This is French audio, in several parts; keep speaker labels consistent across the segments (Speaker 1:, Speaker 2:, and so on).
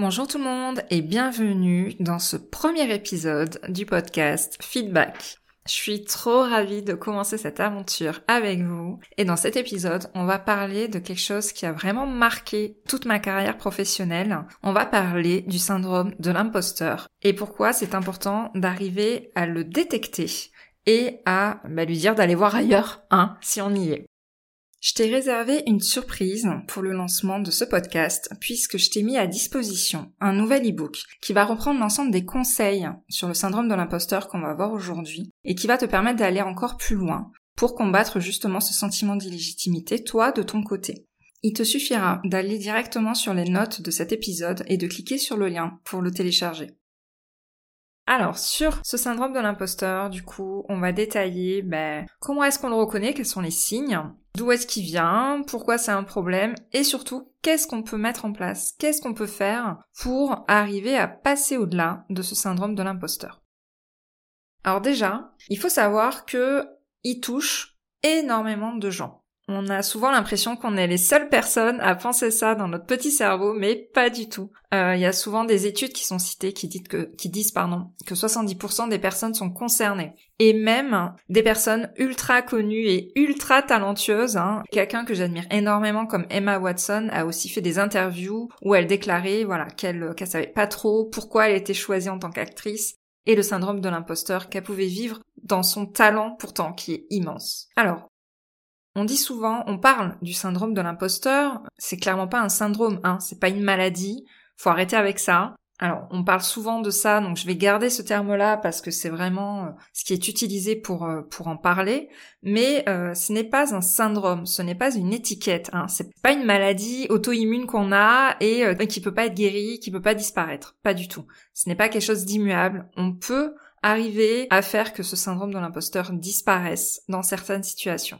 Speaker 1: Bonjour tout le monde et bienvenue dans ce premier épisode du podcast Feedback. Je suis trop ravie de commencer cette aventure avec vous et dans cet épisode on va parler de quelque chose qui a vraiment marqué toute ma carrière professionnelle. On va parler du syndrome de l'imposteur et pourquoi c'est important d'arriver à le détecter et à bah, lui dire d'aller voir ailleurs, hein, si on y est. Je t'ai réservé une surprise pour le lancement de ce podcast puisque je t'ai mis à disposition un nouvel e-book qui va reprendre l'ensemble des conseils sur le syndrome de l'imposteur qu'on va voir aujourd'hui et qui va te permettre d'aller encore plus loin pour combattre justement ce sentiment d'illégitimité, toi de ton côté. Il te suffira d'aller directement sur les notes de cet épisode et de cliquer sur le lien pour le télécharger. Alors, sur ce syndrome de l'imposteur, du coup, on va détailler ben, comment est-ce qu'on le reconnaît, quels sont les signes, d'où est-ce qu'il vient, pourquoi c'est un problème, et surtout, qu'est-ce qu'on peut mettre en place, qu'est-ce qu'on peut faire pour arriver à passer au-delà de ce syndrome de l'imposteur. Alors déjà, il faut savoir que il touche énormément de gens. On a souvent l'impression qu'on est les seules personnes à penser ça dans notre petit cerveau, mais pas du tout. Euh, il y a souvent des études qui sont citées qui, disent que, qui disent pardon, que 70% des personnes sont concernées. Et même des personnes ultra connues et ultra talentueuses. Hein. Quelqu'un que j'admire énormément comme Emma Watson a aussi fait des interviews où elle déclarait voilà qu'elle qu'elle savait pas trop pourquoi elle était choisie en tant qu'actrice et le syndrome de l'imposteur qu'elle pouvait vivre dans son talent pourtant qui est immense. Alors, on dit souvent, on parle du syndrome de l'imposteur, c'est clairement pas un syndrome, hein, c'est pas une maladie, faut arrêter avec ça. Alors, on parle souvent de ça, donc je vais garder ce terme-là parce que c'est vraiment euh, ce qui est utilisé pour euh, pour en parler. Mais euh, ce n'est pas un syndrome, ce n'est pas une étiquette. Hein. C'est pas une maladie auto-immune qu'on a et qui peut pas être guérie, qui peut pas disparaître. Pas du tout. Ce n'est pas quelque chose d'immuable. On peut arriver à faire que ce syndrome de l'imposteur disparaisse dans certaines situations.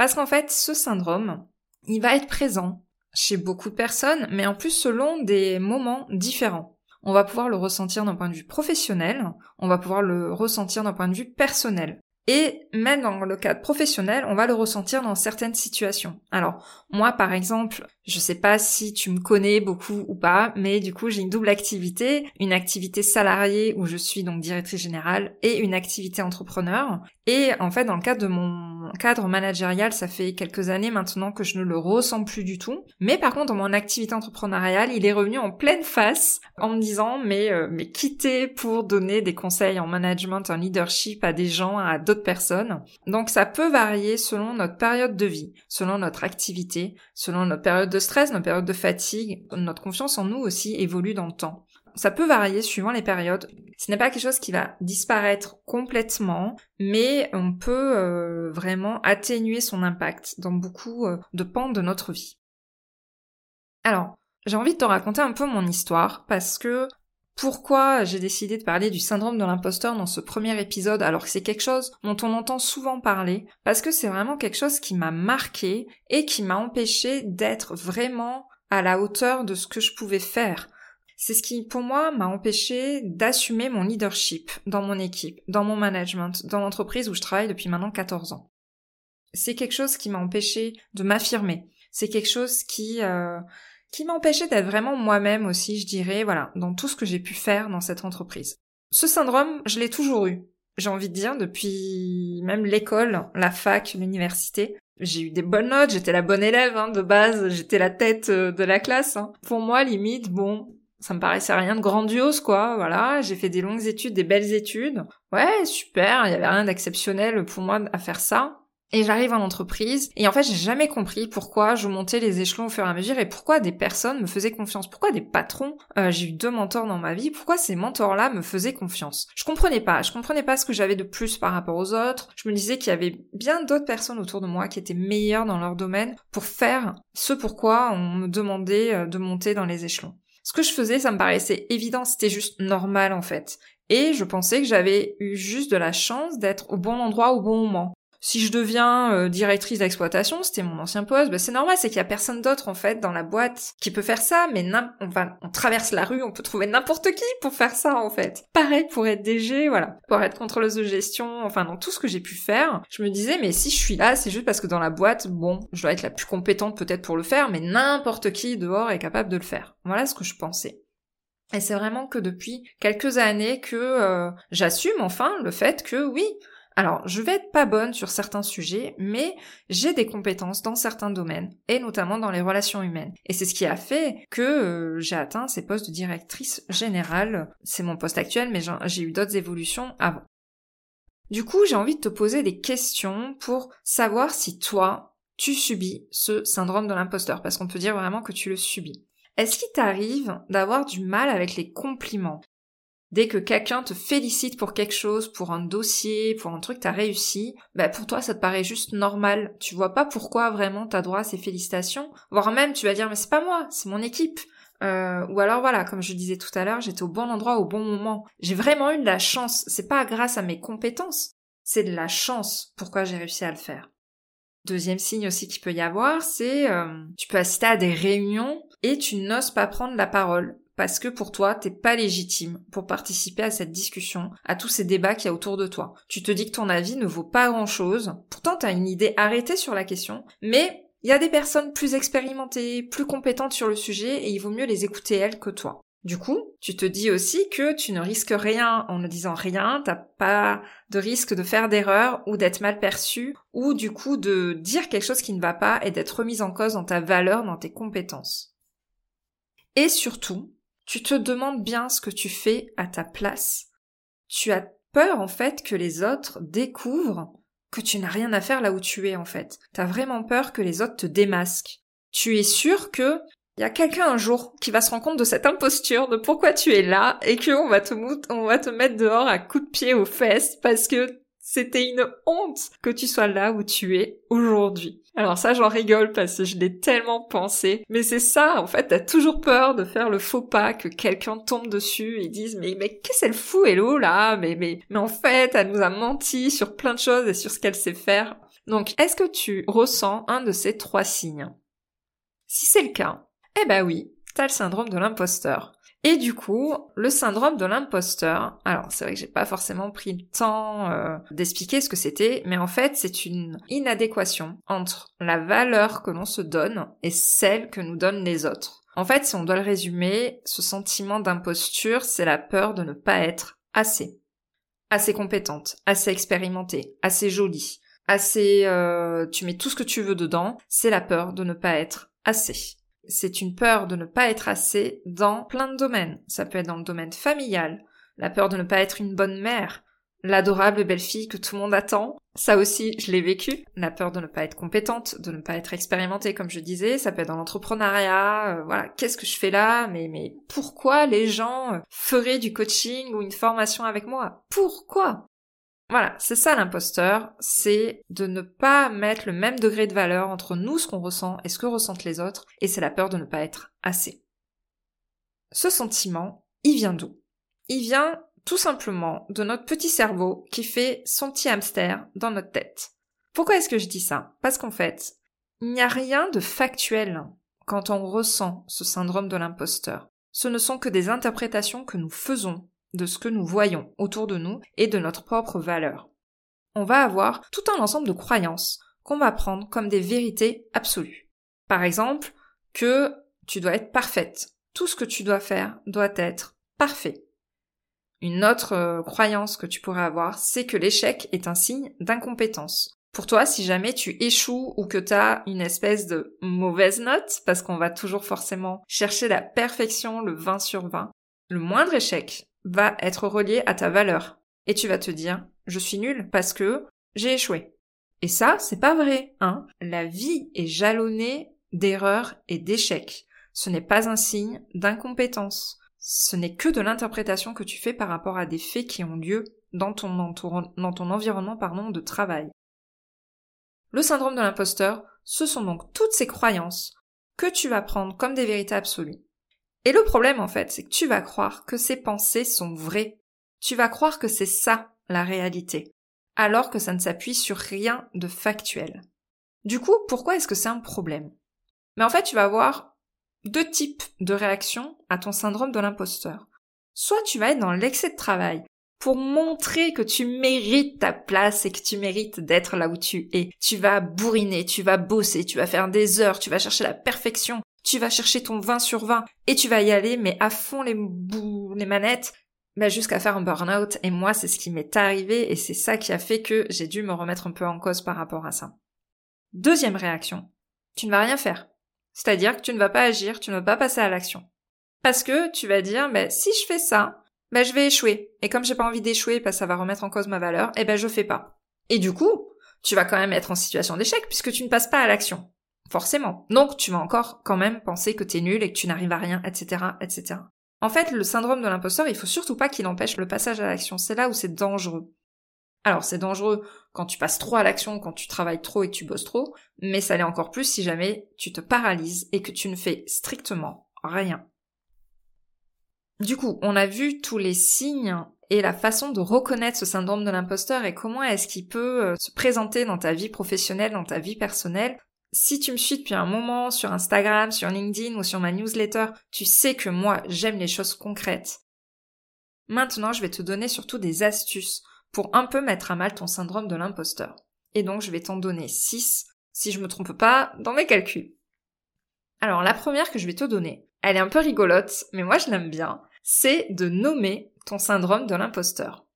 Speaker 1: Parce qu'en fait, ce syndrome, il va être présent chez beaucoup de personnes, mais en plus selon des moments différents. On va pouvoir le ressentir d'un point de vue professionnel, on va pouvoir le ressentir d'un point de vue personnel. Et même dans le cadre professionnel, on va le ressentir dans certaines situations. Alors, moi, par exemple, je sais pas si tu me connais beaucoup ou pas, mais du coup, j'ai une double activité, une activité salariée où je suis donc directrice générale et une activité entrepreneur. Et en fait, dans le cadre de mon cadre managérial, ça fait quelques années maintenant que je ne le ressens plus du tout. Mais par contre, dans mon activité entrepreneuriale, il est revenu en pleine face en me disant mais euh, mais quitter pour donner des conseils en management, en leadership à des gens, à d'autres personnes. Donc ça peut varier selon notre période de vie, selon notre activité, selon notre période de stress, notre période de fatigue. Notre confiance en nous aussi évolue dans le temps. Ça peut varier suivant les périodes. Ce n'est pas quelque chose qui va disparaître complètement, mais on peut euh, vraiment atténuer son impact dans beaucoup euh, de pans de notre vie. Alors, j'ai envie de te raconter un peu mon histoire parce que pourquoi j'ai décidé de parler du syndrome de l'imposteur dans ce premier épisode alors que c'est quelque chose dont on entend souvent parler Parce que c'est vraiment quelque chose qui m'a marqué et qui m'a empêché d'être vraiment à la hauteur de ce que je pouvais faire. C'est ce qui, pour moi, m'a empêché d'assumer mon leadership dans mon équipe, dans mon management, dans l'entreprise où je travaille depuis maintenant 14 ans. C'est quelque chose qui m'a empêché de m'affirmer. C'est quelque chose qui, euh, qui m'a empêché d'être vraiment moi-même aussi, je dirais, voilà, dans tout ce que j'ai pu faire dans cette entreprise. Ce syndrome, je l'ai toujours eu. J'ai envie de dire, depuis même l'école, la fac, l'université. J'ai eu des bonnes notes, j'étais la bonne élève hein, de base, j'étais la tête euh, de la classe. Hein. Pour moi, limite, bon, ça me paraissait rien de grandiose, quoi. Voilà, j'ai fait des longues études, des belles études. Ouais, super, il y avait rien d'exceptionnel pour moi à faire ça. Et j'arrive en entreprise, et en fait j'ai jamais compris pourquoi je montais les échelons au fur et à mesure et pourquoi des personnes me faisaient confiance, pourquoi des patrons, euh, j'ai eu deux mentors dans ma vie, pourquoi ces mentors-là me faisaient confiance? Je comprenais pas, je comprenais pas ce que j'avais de plus par rapport aux autres, je me disais qu'il y avait bien d'autres personnes autour de moi qui étaient meilleures dans leur domaine pour faire ce pourquoi on me demandait euh, de monter dans les échelons. Ce que je faisais, ça me paraissait évident, c'était juste normal en fait. Et je pensais que j'avais eu juste de la chance d'être au bon endroit au bon moment si je deviens euh, directrice d'exploitation, c'était mon ancien poste, bah, c'est normal, c'est qu'il y a personne d'autre en fait dans la boîte qui peut faire ça, mais on va, on traverse la rue, on peut trouver n'importe qui pour faire ça en fait. Pareil pour être DG, voilà, pour être contrôleuse de gestion, enfin dans tout ce que j'ai pu faire, je me disais mais si je suis là, c'est juste parce que dans la boîte, bon, je dois être la plus compétente peut-être pour le faire, mais n'importe qui dehors est capable de le faire. Voilà ce que je pensais. Et c'est vraiment que depuis quelques années que euh, j'assume enfin le fait que oui, alors, je vais être pas bonne sur certains sujets, mais j'ai des compétences dans certains domaines, et notamment dans les relations humaines. Et c'est ce qui a fait que euh, j'ai atteint ces postes de directrice générale. C'est mon poste actuel, mais j'ai eu d'autres évolutions avant. Du coup, j'ai envie de te poser des questions pour savoir si toi, tu subis ce syndrome de l'imposteur, parce qu'on peut dire vraiment que tu le subis. Est-ce qu'il t'arrive d'avoir du mal avec les compliments? Dès que quelqu'un te félicite pour quelque chose, pour un dossier, pour un truc t'as réussi, bah pour toi ça te paraît juste normal. Tu vois pas pourquoi vraiment t'as droit à ces félicitations. Voire même tu vas dire mais c'est pas moi, c'est mon équipe. Euh, ou alors voilà, comme je disais tout à l'heure, j'étais au bon endroit au bon moment. J'ai vraiment eu de la chance. C'est pas grâce à mes compétences, c'est de la chance pourquoi j'ai réussi à le faire. Deuxième signe aussi qu'il peut y avoir, c'est euh, tu peux assister à des réunions et tu n'oses pas prendre la parole parce que pour toi, t'es pas légitime pour participer à cette discussion, à tous ces débats qu'il y a autour de toi. Tu te dis que ton avis ne vaut pas grand chose, pourtant t'as une idée arrêtée sur la question, mais il y a des personnes plus expérimentées, plus compétentes sur le sujet, et il vaut mieux les écouter elles que toi. Du coup, tu te dis aussi que tu ne risques rien en ne disant rien, t'as pas de risque de faire d'erreur ou d'être mal perçu, ou du coup de dire quelque chose qui ne va pas et d'être remise en cause dans ta valeur, dans tes compétences. Et surtout, tu te demandes bien ce que tu fais à ta place. Tu as peur en fait que les autres découvrent que tu n'as rien à faire là où tu es en fait. T'as vraiment peur que les autres te démasquent. Tu es sûr que il y a quelqu'un un jour qui va se rendre compte de cette imposture, de pourquoi tu es là, et qu'on va te, on va te mettre dehors à coups de pied aux fesses parce que c'était une honte que tu sois là où tu es aujourd'hui. Alors ça, j'en rigole parce que je l'ai tellement pensé. Mais c'est ça, en fait, t'as toujours peur de faire le faux pas, que quelqu'un tombe dessus et dise mais, mais qu'est-ce qu'elle fout, Hello, là? Mais, mais, mais en fait, elle nous a menti sur plein de choses et sur ce qu'elle sait faire. Donc, est-ce que tu ressens un de ces trois signes? Si c'est le cas, eh ben oui, t'as le syndrome de l'imposteur. Et du coup, le syndrome de l'imposteur, alors c'est vrai que j'ai pas forcément pris le temps euh, d'expliquer ce que c'était, mais en fait c'est une inadéquation entre la valeur que l'on se donne et celle que nous donnent les autres. En fait, si on doit le résumer, ce sentiment d'imposture, c'est la peur de ne pas être assez. Assez compétente, assez expérimentée, assez jolie, assez... Euh, tu mets tout ce que tu veux dedans, c'est la peur de ne pas être assez c'est une peur de ne pas être assez dans plein de domaines. Ça peut être dans le domaine familial, la peur de ne pas être une bonne mère, l'adorable belle-fille que tout le monde attend. Ça aussi, je l'ai vécu. La peur de ne pas être compétente, de ne pas être expérimentée, comme je disais. Ça peut être dans l'entrepreneuriat. Euh, voilà, qu'est-ce que je fais là? Mais mais pourquoi les gens feraient du coaching ou une formation avec moi? Pourquoi? Voilà, c'est ça l'imposteur, c'est de ne pas mettre le même degré de valeur entre nous, ce qu'on ressent, et ce que ressentent les autres, et c'est la peur de ne pas être assez. Ce sentiment, il vient d'où? Il vient tout simplement de notre petit cerveau qui fait son petit hamster dans notre tête. Pourquoi est-ce que je dis ça? Parce qu'en fait, il n'y a rien de factuel quand on ressent ce syndrome de l'imposteur. Ce ne sont que des interprétations que nous faisons de ce que nous voyons autour de nous et de notre propre valeur. On va avoir tout un ensemble de croyances qu'on va prendre comme des vérités absolues. Par exemple, que tu dois être parfaite. Tout ce que tu dois faire doit être parfait. Une autre euh, croyance que tu pourrais avoir, c'est que l'échec est un signe d'incompétence. Pour toi, si jamais tu échoues ou que tu as une espèce de mauvaise note, parce qu'on va toujours forcément chercher la perfection, le 20 sur 20, le moindre échec va être relié à ta valeur. Et tu vas te dire, je suis nul parce que j'ai échoué. Et ça, c'est pas vrai, hein. La vie est jalonnée d'erreurs et d'échecs. Ce n'est pas un signe d'incompétence. Ce n'est que de l'interprétation que tu fais par rapport à des faits qui ont lieu dans ton, environnement pardon, de travail. Le syndrome de l'imposteur, ce sont donc toutes ces croyances que tu vas prendre comme des vérités absolues Et le problème, en fait, c'est que tu vas croire que ces pensées sont vraies. Tu vas croire que c'est ça, la réalité. Alors que ça ne s'appuie sur rien de factuel. Du coup, pourquoi est-ce que c'est un problème? Mais en fait, tu vas avoir deux types de réactions à ton syndrome de l'imposteur. Soit tu vas être dans l'excès de travail pour montrer que tu mérites ta place et que tu mérites d'être là où tu es. Tu vas bourriner, tu vas bosser, tu vas faire des heures, tu vas chercher la perfection, tu vas chercher ton 20 sur 20 et tu vas y aller mais à fond les bouts, les manettes bah jusqu'à faire un burn-out et moi c'est ce qui m'est arrivé et c'est ça qui a fait que j'ai dû me remettre un peu en cause par rapport à ça. Deuxième réaction, tu ne vas rien faire. C'est-à-dire que tu ne vas pas agir, tu ne vas pas passer à l'action. Parce que tu vas dire, bah, si je fais ça, bah, je vais échouer. Et comme j'ai pas envie d'échouer parce que ça va remettre en cause ma valeur, eh ben, je fais pas. Et du coup, tu vas quand même être en situation d'échec puisque tu ne passes pas à l'action. Forcément. Donc, tu vas encore quand même penser que t'es nul et que tu n'arrives à rien, etc., etc. En fait, le syndrome de l'imposteur, il faut surtout pas qu'il empêche le passage à l'action. C'est là où c'est dangereux. Alors, c'est dangereux quand tu passes trop à l'action, quand tu travailles trop et que tu bosses trop, mais ça l'est encore plus si jamais tu te paralyses et que tu ne fais strictement rien. Du coup, on a vu tous les signes et la façon de reconnaître ce syndrome de l'imposteur et comment est-ce qu'il peut euh, se présenter dans ta vie professionnelle, dans ta vie personnelle. Si tu me suis depuis un moment sur Instagram, sur LinkedIn ou sur ma newsletter, tu sais que moi, j'aime les choses concrètes. Maintenant, je vais te donner surtout des astuces pour un peu mettre à mal ton syndrome de l'imposteur. Et donc, je vais t'en donner 6, si je me trompe pas, dans mes calculs. Alors, la première que je vais te donner, elle est un peu rigolote, mais moi je l'aime bien c'est de nommer ton syndrome de l'imposteur.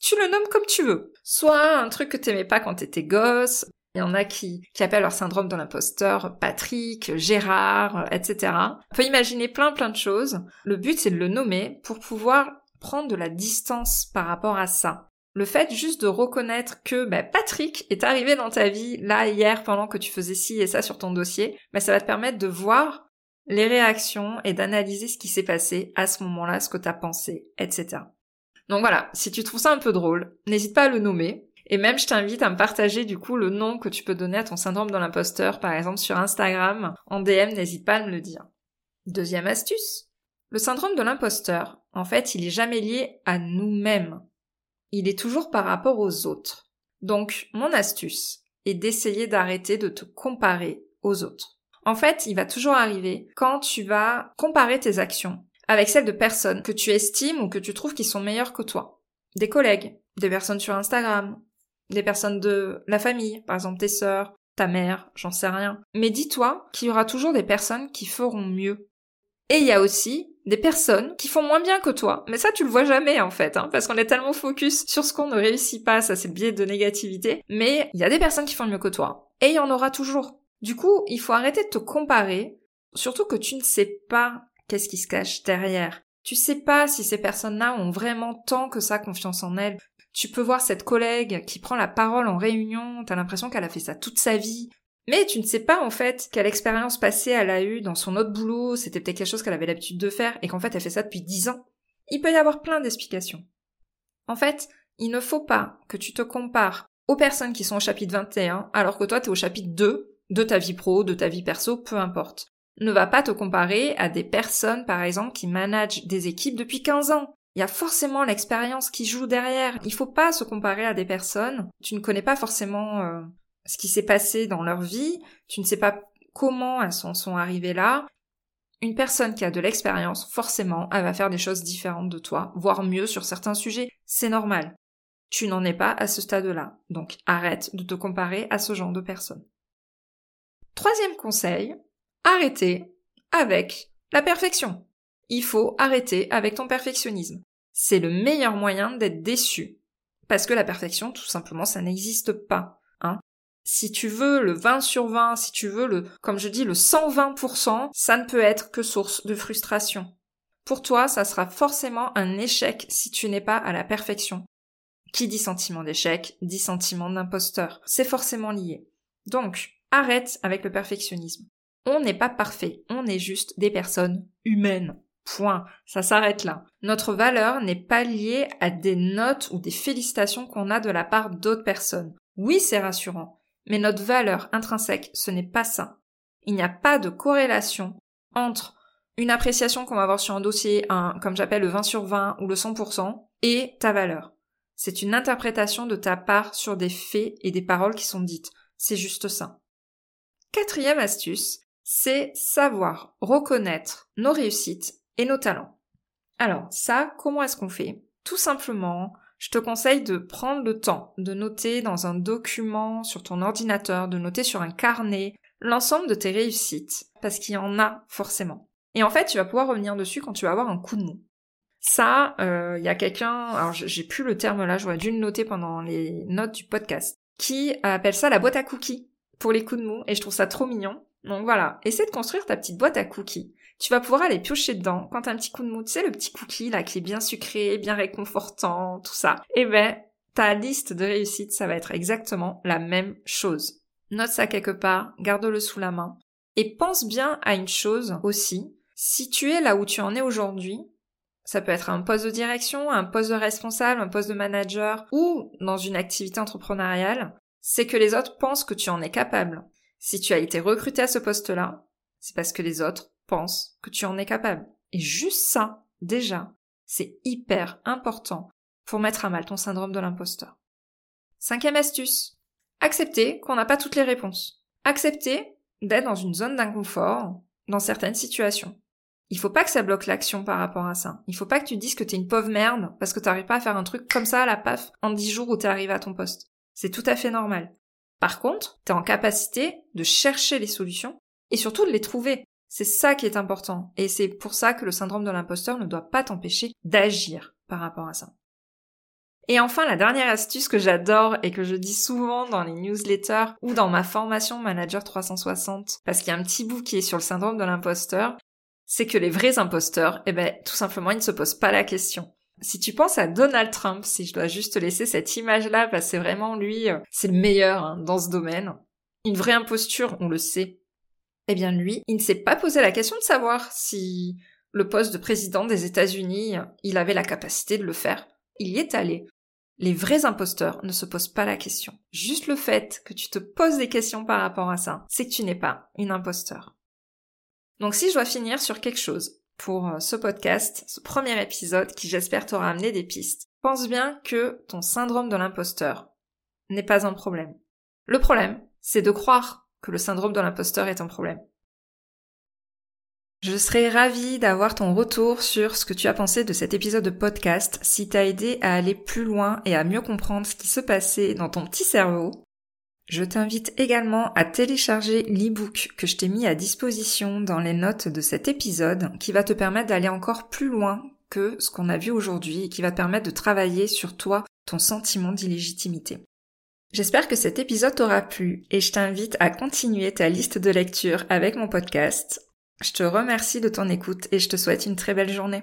Speaker 1: Tu le nommes comme tu veux. Soit un truc que t'aimais pas quand t'étais gosse, il y en a qui, qui appellent leur syndrome de l'imposteur Patrick, Gérard, etc. On peut imaginer plein plein de choses. Le but c'est de le nommer pour pouvoir prendre de la distance par rapport à ça. Le fait juste de reconnaître que bah, Patrick est arrivé dans ta vie là hier pendant que tu faisais ci et ça sur ton dossier, bah, ça va te permettre de voir les réactions et d'analyser ce qui s'est passé à ce moment-là, ce que t'as pensé, etc. Donc voilà, si tu trouves ça un peu drôle, n'hésite pas à le nommer. Et même, je t'invite à me partager du coup le nom que tu peux donner à ton syndrome de l'imposteur, par exemple sur Instagram, en DM, n'hésite pas à me le dire. Deuxième astuce. Le syndrome de l'imposteur, en fait, il est jamais lié à nous-mêmes. Il est toujours par rapport aux autres. Donc, mon astuce est d'essayer d'arrêter de te comparer aux autres. En fait, il va toujours arriver quand tu vas comparer tes actions avec celles de personnes que tu estimes ou que tu trouves qui sont meilleures que toi. Des collègues, des personnes sur Instagram, des personnes de la famille, par exemple tes sœurs, ta mère, j'en sais rien. Mais dis-toi qu'il y aura toujours des personnes qui feront mieux. Et il y a aussi des personnes qui font moins bien que toi. Mais ça, tu le vois jamais, en fait, hein, parce qu'on est tellement focus sur ce qu'on ne réussit pas, ça c'est le biais de négativité. Mais il y a des personnes qui font mieux que toi. Et il y en aura toujours. Du coup, il faut arrêter de te comparer, surtout que tu ne sais pas qu'est-ce qui se cache derrière. Tu sais pas si ces personnes-là ont vraiment tant que ça confiance en elles. Tu peux voir cette collègue qui prend la parole en réunion, t'as l'impression qu'elle a fait ça toute sa vie. Mais tu ne sais pas en fait quelle expérience passée elle a eue dans son autre boulot, c'était peut-être quelque chose qu'elle avait l'habitude de faire et qu'en fait elle fait ça depuis dix ans. Il peut y avoir plein d'explications. En fait, il ne faut pas que tu te compares aux personnes qui sont au chapitre 21 alors que toi t'es au chapitre 2 de ta vie pro, de ta vie perso, peu importe. Ne va pas te comparer à des personnes, par exemple, qui managent des équipes depuis 15 ans. Il y a forcément l'expérience qui joue derrière. Il faut pas se comparer à des personnes. Tu ne connais pas forcément euh, ce qui s'est passé dans leur vie. Tu ne sais pas comment elles sont arrivées là. Une personne qui a de l'expérience, forcément, elle va faire des choses différentes de toi, voire mieux sur certains sujets. C'est normal. Tu n'en es pas à ce stade-là. Donc arrête de te comparer à ce genre de personnes. Troisième conseil, arrêtez avec la perfection. Il faut arrêter avec ton perfectionnisme. C'est le meilleur moyen d'être déçu. Parce que la perfection, tout simplement, ça n'existe pas. Hein. Si tu veux le 20 sur 20, si tu veux le, comme je dis, le 120%, ça ne peut être que source de frustration. Pour toi, ça sera forcément un échec si tu n'es pas à la perfection. Qui dit sentiment d'échec, dit sentiment d'imposteur. C'est forcément lié. Donc, Arrête avec le perfectionnisme. On n'est pas parfait, on est juste des personnes humaines. Point. Ça s'arrête là. Notre valeur n'est pas liée à des notes ou des félicitations qu'on a de la part d'autres personnes. Oui, c'est rassurant, mais notre valeur intrinsèque, ce n'est pas ça. Il n'y a pas de corrélation entre une appréciation qu'on va avoir sur un dossier, un, comme j'appelle le 20 sur 20 ou le 100%, et ta valeur. C'est une interprétation de ta part sur des faits et des paroles qui sont dites. C'est juste ça. Quatrième astuce, c'est savoir reconnaître nos réussites et nos talents. Alors, ça, comment est-ce qu'on fait? Tout simplement, je te conseille de prendre le temps de noter dans un document sur ton ordinateur, de noter sur un carnet l'ensemble de tes réussites, parce qu'il y en a forcément. Et en fait, tu vas pouvoir revenir dessus quand tu vas avoir un coup de mou. Ça, il euh, y a quelqu'un, alors j'ai plus le terme là, j'aurais dû le noter pendant les notes du podcast, qui appelle ça la boîte à cookies pour les coups de mou, et je trouve ça trop mignon. Donc voilà, essaie de construire ta petite boîte à cookies. Tu vas pouvoir aller piocher dedans quand t'as un petit coup de mou, tu sais le petit cookie là qui est bien sucré, bien réconfortant, tout ça. Eh ben, ta liste de réussite, ça va être exactement la même chose. Note ça quelque part, garde-le sous la main. Et pense bien à une chose aussi, si tu es là où tu en es aujourd'hui, ça peut être un poste de direction, un poste de responsable, un poste de manager ou dans une activité entrepreneuriale, c'est que les autres pensent que tu en es capable. Si tu as été recruté à ce poste-là, c'est parce que les autres pensent que tu en es capable. Et juste ça, déjà, c'est hyper important pour mettre à mal ton syndrome de l'imposteur. Cinquième astuce. Accepter qu'on n'a pas toutes les réponses. Accepter d'être dans une zone d'inconfort dans certaines situations. Il faut pas que ça bloque l'action par rapport à ça. Il faut pas que tu dises que t'es une pauvre merde parce que t'arrives pas à faire un truc comme ça à la paf en dix jours où t'es arrivé à ton poste. C'est tout à fait normal. Par contre, t'es en capacité de chercher les solutions et surtout de les trouver. C'est ça qui est important. Et c'est pour ça que le syndrome de l'imposteur ne doit pas t'empêcher d'agir par rapport à ça. Et enfin, la dernière astuce que j'adore et que je dis souvent dans les newsletters ou dans ma formation Manager 360, parce qu'il y a un petit bout qui est sur le syndrome de l'imposteur, c'est que les vrais imposteurs, eh ben, tout simplement, ils ne se posent pas la question. Si tu penses à Donald Trump, si je dois juste laisser cette image-là, parce que c'est vraiment lui, euh, c'est le meilleur hein, dans ce domaine. Une vraie imposture, on le sait. Eh bien lui, il ne s'est pas posé la question de savoir si le poste de président des États-Unis, il avait la capacité de le faire. Il y est allé. Les vrais imposteurs ne se posent pas la question. Juste le fait que tu te poses des questions par rapport à ça, c'est que tu n'es pas une imposteur. Donc si je dois finir sur quelque chose pour euh, ce podcast, ce premier épisode qui j'espère t'aura amené des pistes, pense bien que ton syndrome de l'imposteur n'est pas un problème. Le problème, c'est de croire que le syndrome de l'imposteur est un problème. Je serais ravie d'avoir ton retour sur ce que tu as pensé de cet épisode de podcast, si t'as aidé à aller plus loin et à mieux comprendre ce qui se passait dans ton petit cerveau, je t'invite également à télécharger l'e-book que je t'ai mis à disposition dans les notes de cet épisode qui va te permettre d'aller encore plus loin que ce qu'on a vu aujourd'hui et qui va te permettre de travailler sur toi, ton sentiment d'illégitimité. J'espère que cet épisode t'aura plu et je t'invite à continuer ta liste de lecture avec mon podcast. Je te remercie de ton écoute et je te souhaite une très belle journée.